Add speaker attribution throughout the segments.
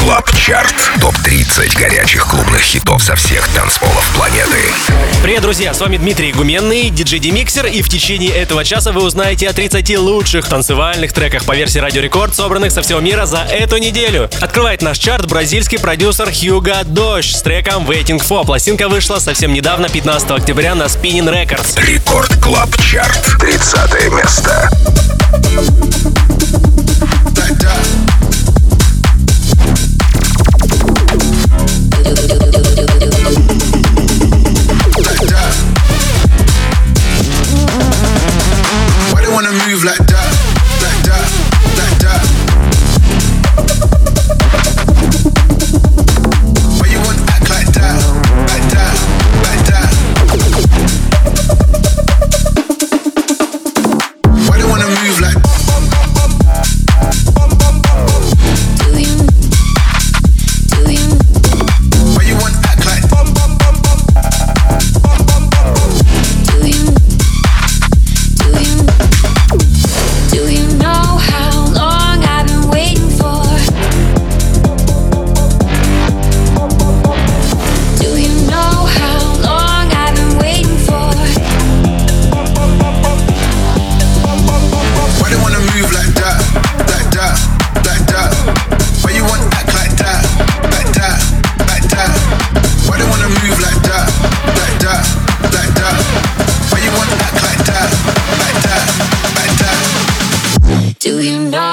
Speaker 1: Club Chart. Топ-30 горячих клубных хитов со всех танцполов планеты.
Speaker 2: Привет, друзья! С вами Дмитрий Гуменный, диджей Demixer, и в течение этого часа вы узнаете о 30 лучших танцевальных треках по версии Радио Рекорд, собранных со всего мира за эту неделю. Открывает наш чарт бразильский продюсер Hugo Doche с треком Waiting For. Пластинка вышла совсем недавно, 15 октября, на Spinnin' Records.
Speaker 1: Record Club Chart. 30 место.
Speaker 3: You
Speaker 4: know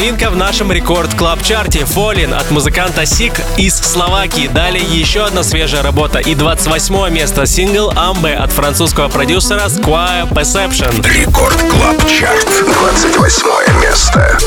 Speaker 2: новинка в нашем рекорд клаб чарте Фолин от музыканта Сик из Словакии. Далее еще одна свежая работа и 28 место сингл Амбе от французского продюсера Squire Perception.
Speaker 1: Рекорд Клаб Чарт. 28 место.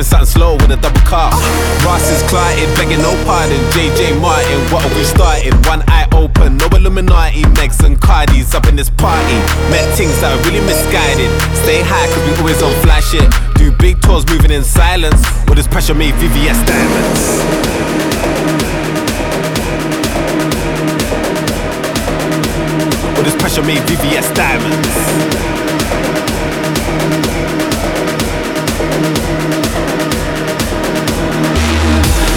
Speaker 5: Sipping something slow with a double cup. Ross is clotted, begging no pardon. JJ Martin, what have we started? One eye open, no Illuminati. Megs and Cardis up in this party. Met things that are really misguided. Stay high, cause we always on fly shit. Do big tours moving in silence. All this pressure made VVS diamonds. All this pressure made VVS diamonds.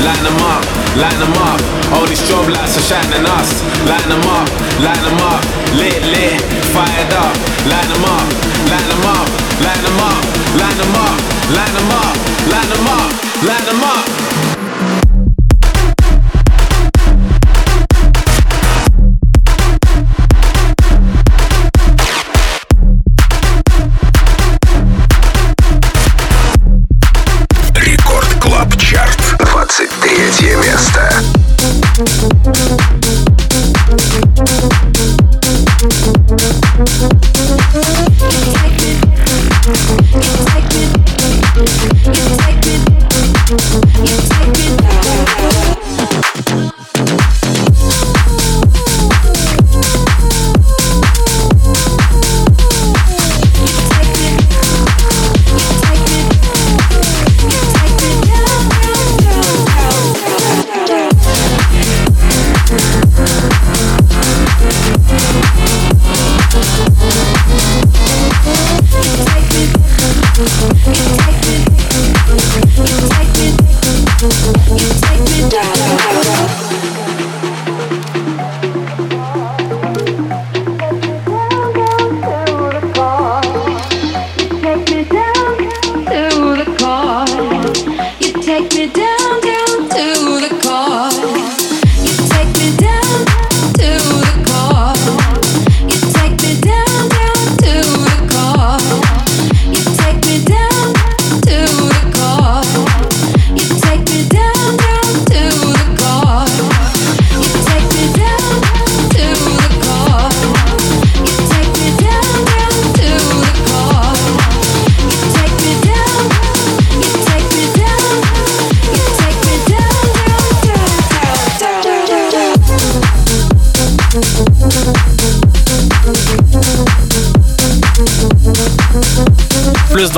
Speaker 5: Line them up, line them up. All these strobe lights are shining us. Line them up, line them up. Lit, lit, fired up. Line them up, line them up, line them up, line them up, line them up, line them up, line them up.
Speaker 1: 23 место.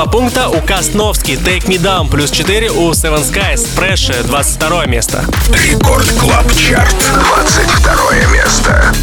Speaker 2: Два пункта у Кастновский, Take Me Down. Плюс 4 у Seven Skies, Fresh, 22 место.
Speaker 1: Record Club Chart. 22 место.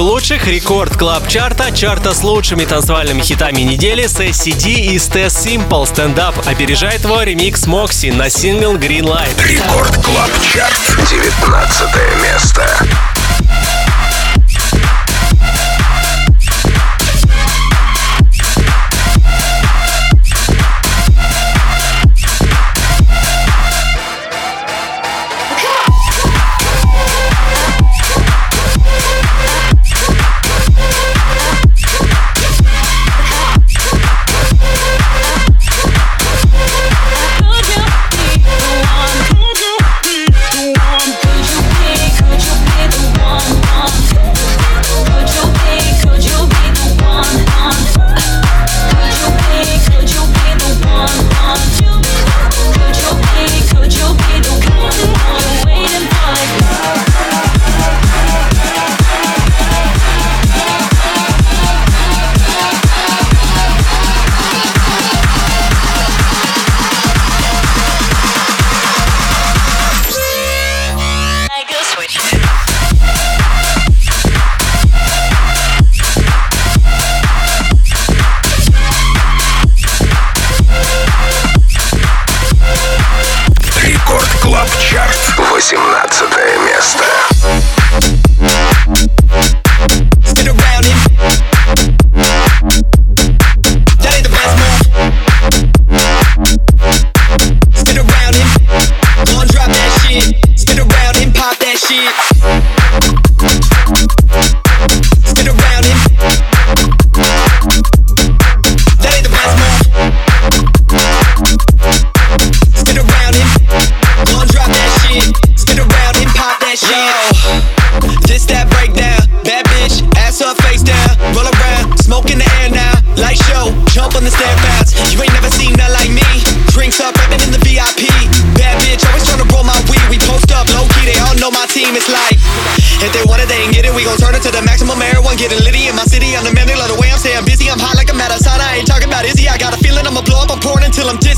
Speaker 2: лучших рекорд клаб чарта, чарта с лучшими танцевальными хитами недели с SCD и с Simple Stand Up Опережает его ремикс Moxie на сингл Green Light.
Speaker 1: Рекорд клаб чарт, 19 место.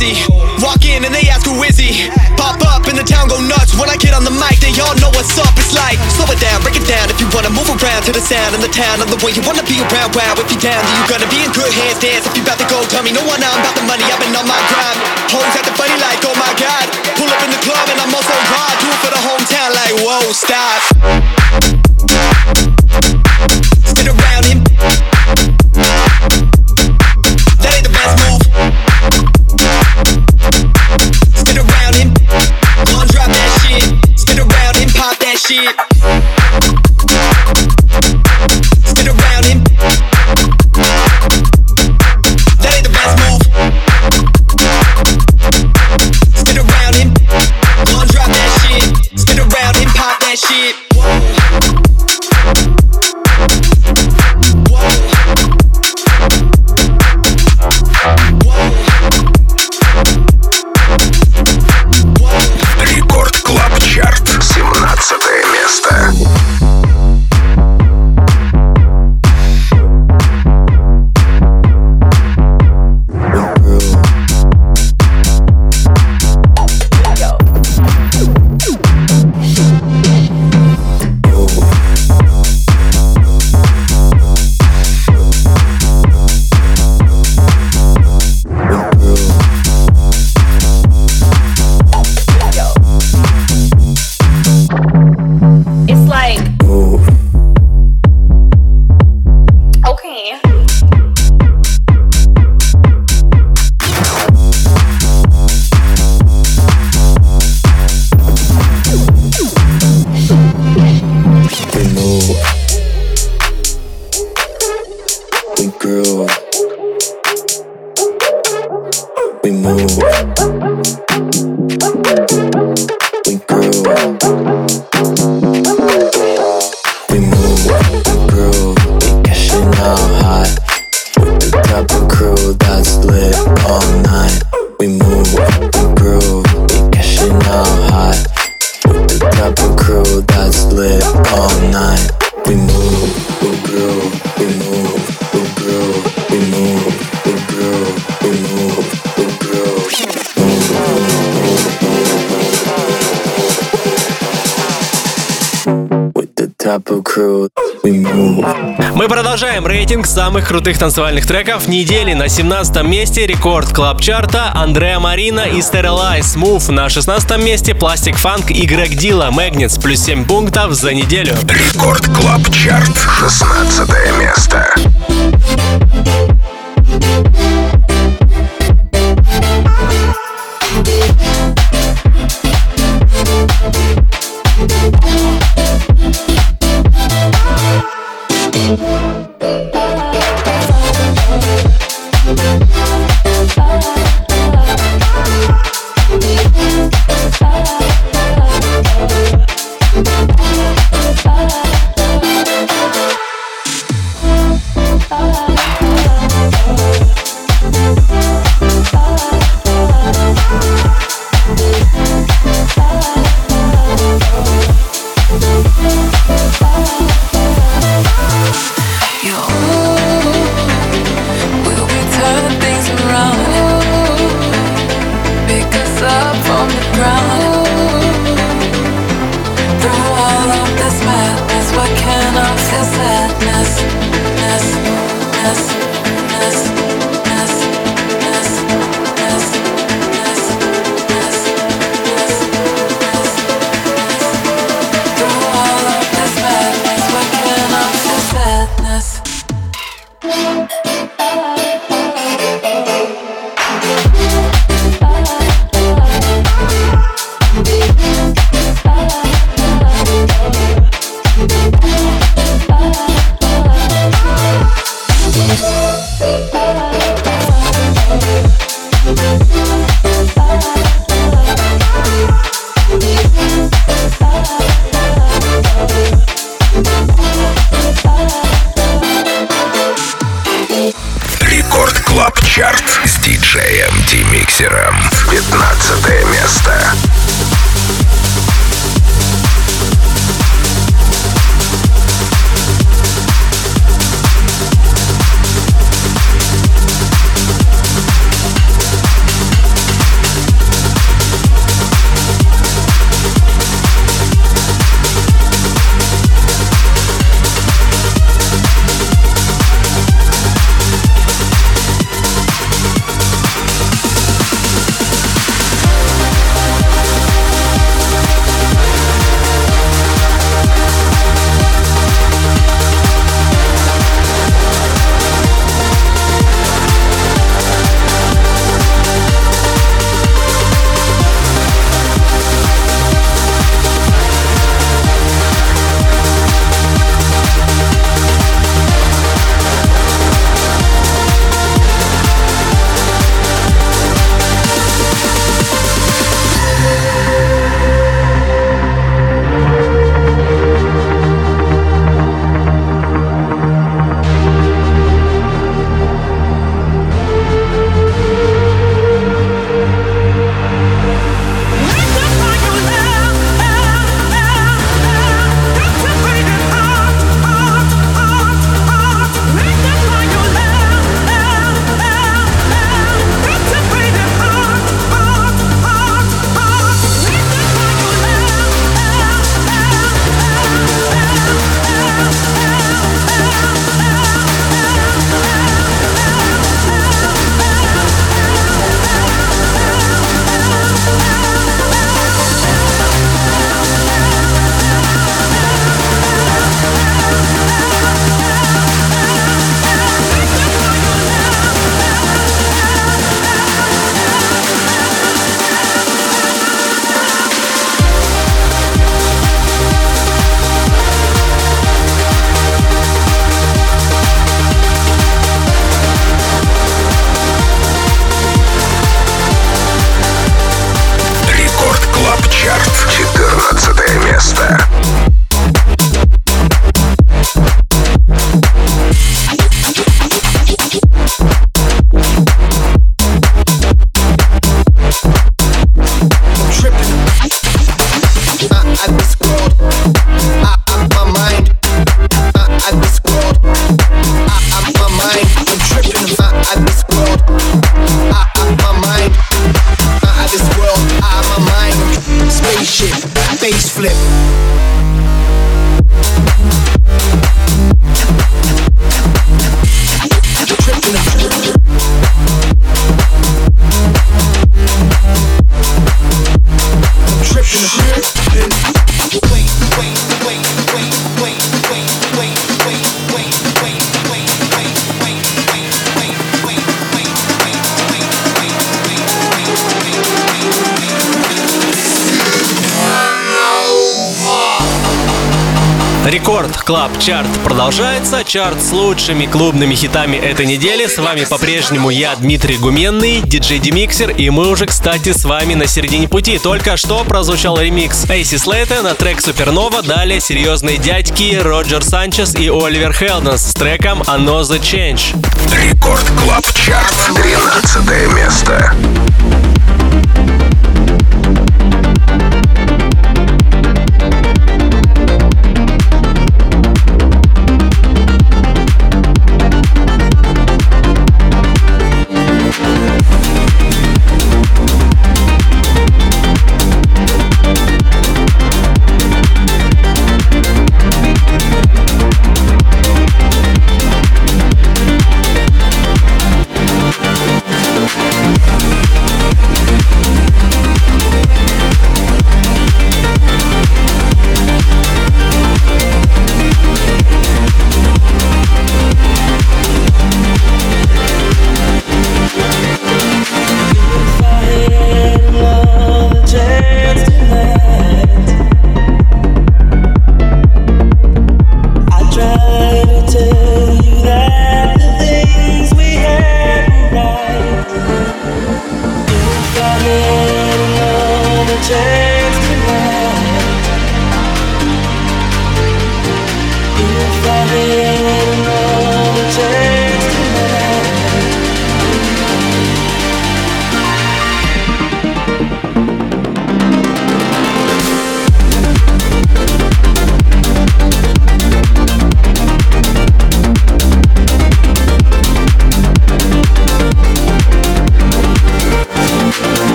Speaker 6: busy. Walk in and they ask who is he. Pop up and the town go nuts. When I get on the mic, they all know what's up. It's like slow it down, break it down. If you wanna move around to the sound and the town of the way you wanna be around. Wow, if you down, then you gonna be in good hands. Dance if you about to go. Tell me no one, I'm about the money. I've been on my grind. Hoes acting funny like, oh my god. Pull up in the club and I'm also hard. Do it for the hometown, like whoa, stop. Sit around him.
Speaker 2: самых крутых танцевальных треков недели. На 17 месте рекорд клаб чарта Андреа Марина и Sterilai Move На 16 месте Пластик Фанк и Грег Дила Магнитс плюс 7 пунктов за неделю.
Speaker 1: Рекорд клаб чарт 16 место.
Speaker 2: Record Club Chart продолжается. Чарт с лучшими клубными хитами этой недели. С вами по-прежнему я, Дмитрий Гуменный, диджей Demixer. И мы уже, кстати, с вами на середине пути. Только что прозвучал ремикс AC Slater'а на трек Supernova. Далее серьезные дядьки Роджер Санчес и Оливер Хелденс с треком «Another Chance».
Speaker 7: Record Club Chart, 13 место.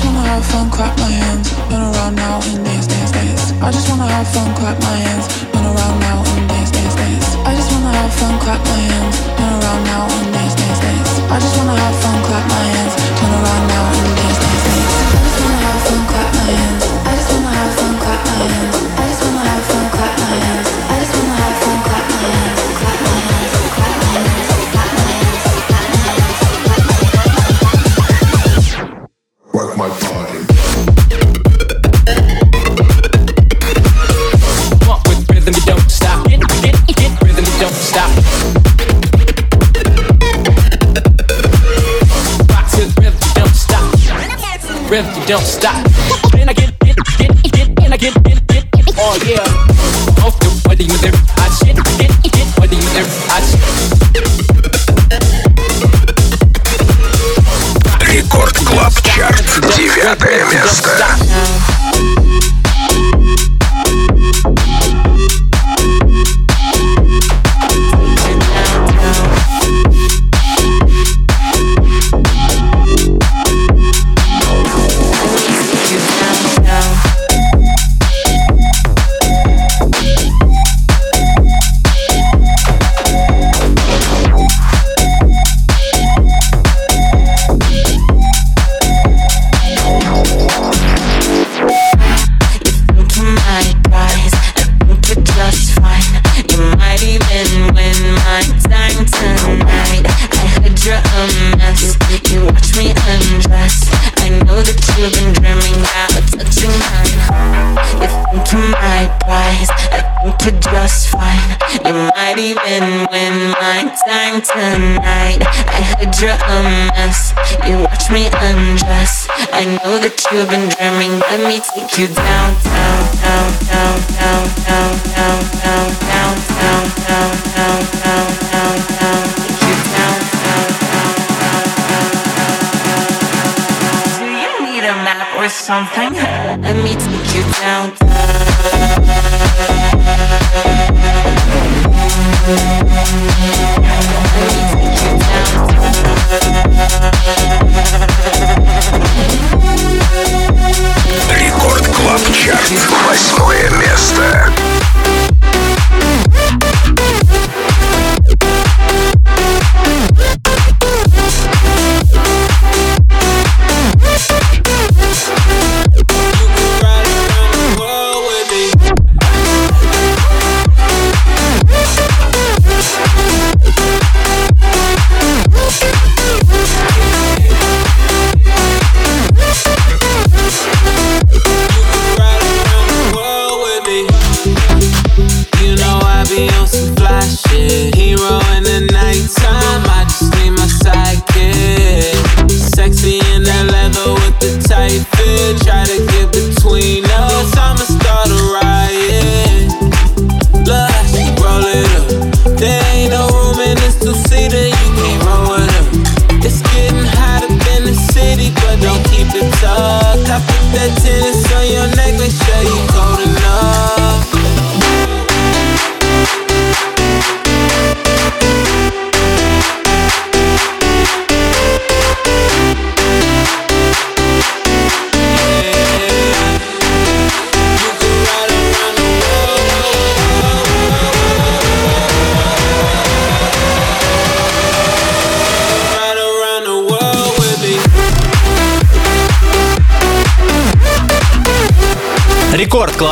Speaker 1: Just wanna have fun, clap my hands, run around now and dance, dance, dance. I just wanna have fun, clap my hands, run around now and dance, dance, dance. I just wanna have fun, clap my hands, run around now and dance, dance, dance. I just wanna have fun, clap my hands, turn around now and dance, dance, dance. I just wanna have fun, clap my hands. I just wanna have fun, clap my hands. I just wanna have fun, clap my hands. I just wanna have fun, clap my hands,
Speaker 8: don't stop. And I get, get, get, get, and I get, get, get, oh yeah. Off the body with their hot shit. Get, get, body with their hot shit.
Speaker 9: Рекорд Клаб Чарт. Девятое место.
Speaker 10: You're prize. I think you're just fine. You might even win my time tonight. I heard you're a mess. You watch me undress. I know that you've been dreaming. Let me take you down, down, down, down, down, down, down, down, down, down, down, down, down, down, down. Take you down, down, down, down, down, down, down. Do you need a map or something? Let me take you down.
Speaker 9: Рекорд Клаб Чарт. Восьмое место.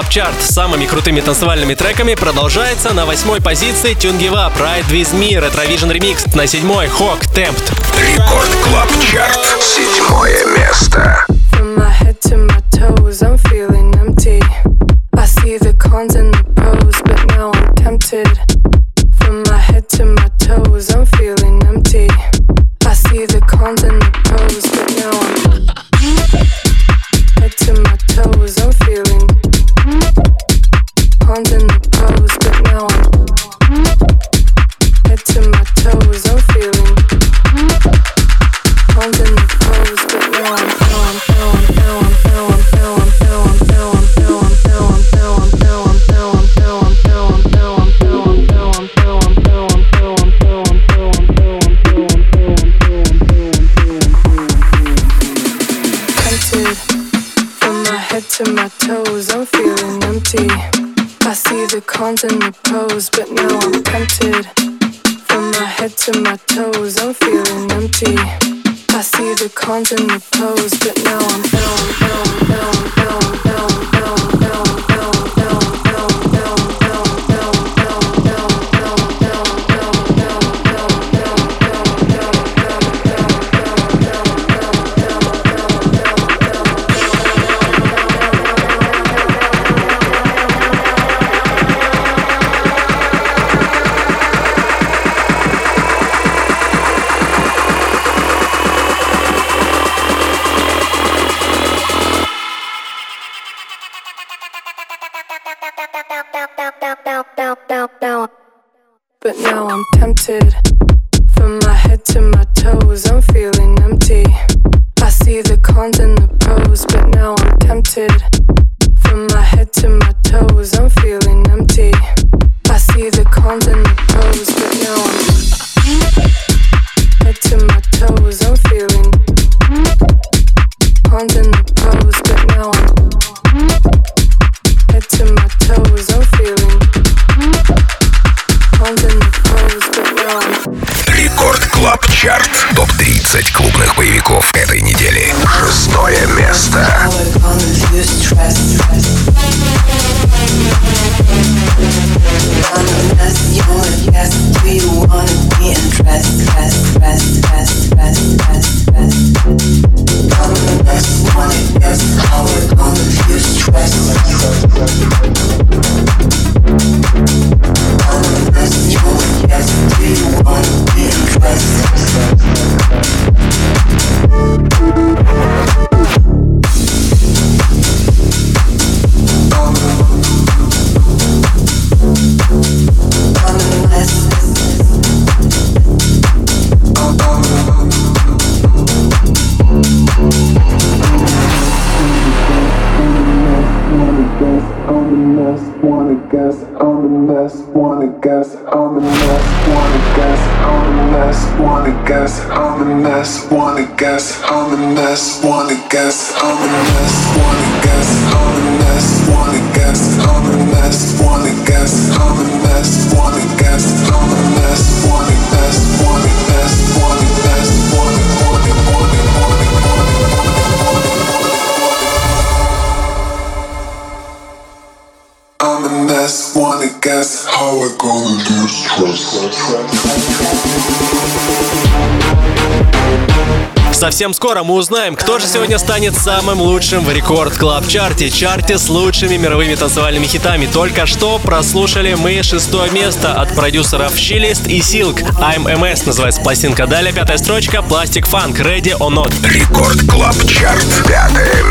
Speaker 2: Club Chart с самыми крутыми танцевальными треками продолжается на восьмой позиции Tungevaag Ride With Me Retrovision Remix, на седьмой Hawk Tempt.
Speaker 11: Record Club Chart. Седьмое место.
Speaker 12: Empty. I see the cons and the pros, but now I'm tempted. From my head to my toes, I'm feeling empty. I see the cons and the pros, but now I'm now I'm now I'm now I'm But now I'm tempted. From my head to my toes, I'm feeling empty. I see the cons and the pros, but now I'm tempted. From my head to my toes, I'm feeling empty. I see the cons and the pros, but now
Speaker 11: этой недели. Шестое место.
Speaker 2: Совсем скоро мы узнаем, кто же сегодня станет самым лучшим в Record Club Чарте, чарте с лучшими мировыми танцевальными хитами. Только что прослушали мы шестое место от продюсеров Chillist и Silk. I'm MS называется пластинка. Далее пятая строчка Plastik Funk Ready or Not.
Speaker 11: Record Club Chart. Пятое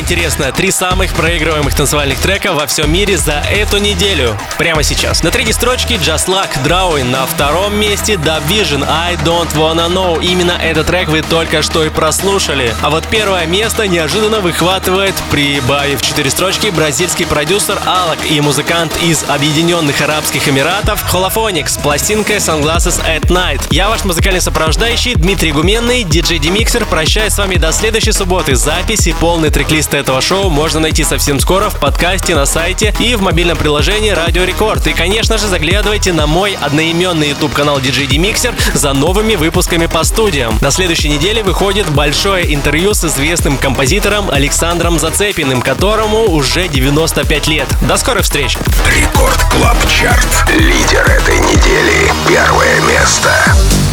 Speaker 2: самое интересное. Три самых проигрываемых танцевальных трека во всем мире за эту неделю. Прямо сейчас. На третьей строчке Just Luck Drawing. На втором месте Dub Vision I Don't Wanna Know. Именно этот трек вы только что и прослушали. А вот первое место неожиданно выхватывает, прибавив четыре строчки, бразильский продюсер Алак и музыкант из Объединенных Арабских Эмиратов Holophonics с пластинкой Sunglasses at Night. Я ваш музыкальный сопровождающий Дмитрий Гуменный, диджей Демиксер. Прощаюсь с вами до следующей субботы. Записи, полный полный трек-лист этого шоу можно найти совсем скоро в подкасте, на сайте и в мобильном приложении Радио Рекорд. И, конечно же, заглядывайте на мой одноименный YouTube канал DJ Demixer за новыми выпусками по студиям. На следующей неделе выходит большое интервью с известным композитором Александром Зацепиным, которому уже 95 лет. До скорых встреч!
Speaker 13: Record Club Chart. Лидер этой недели. Первое место.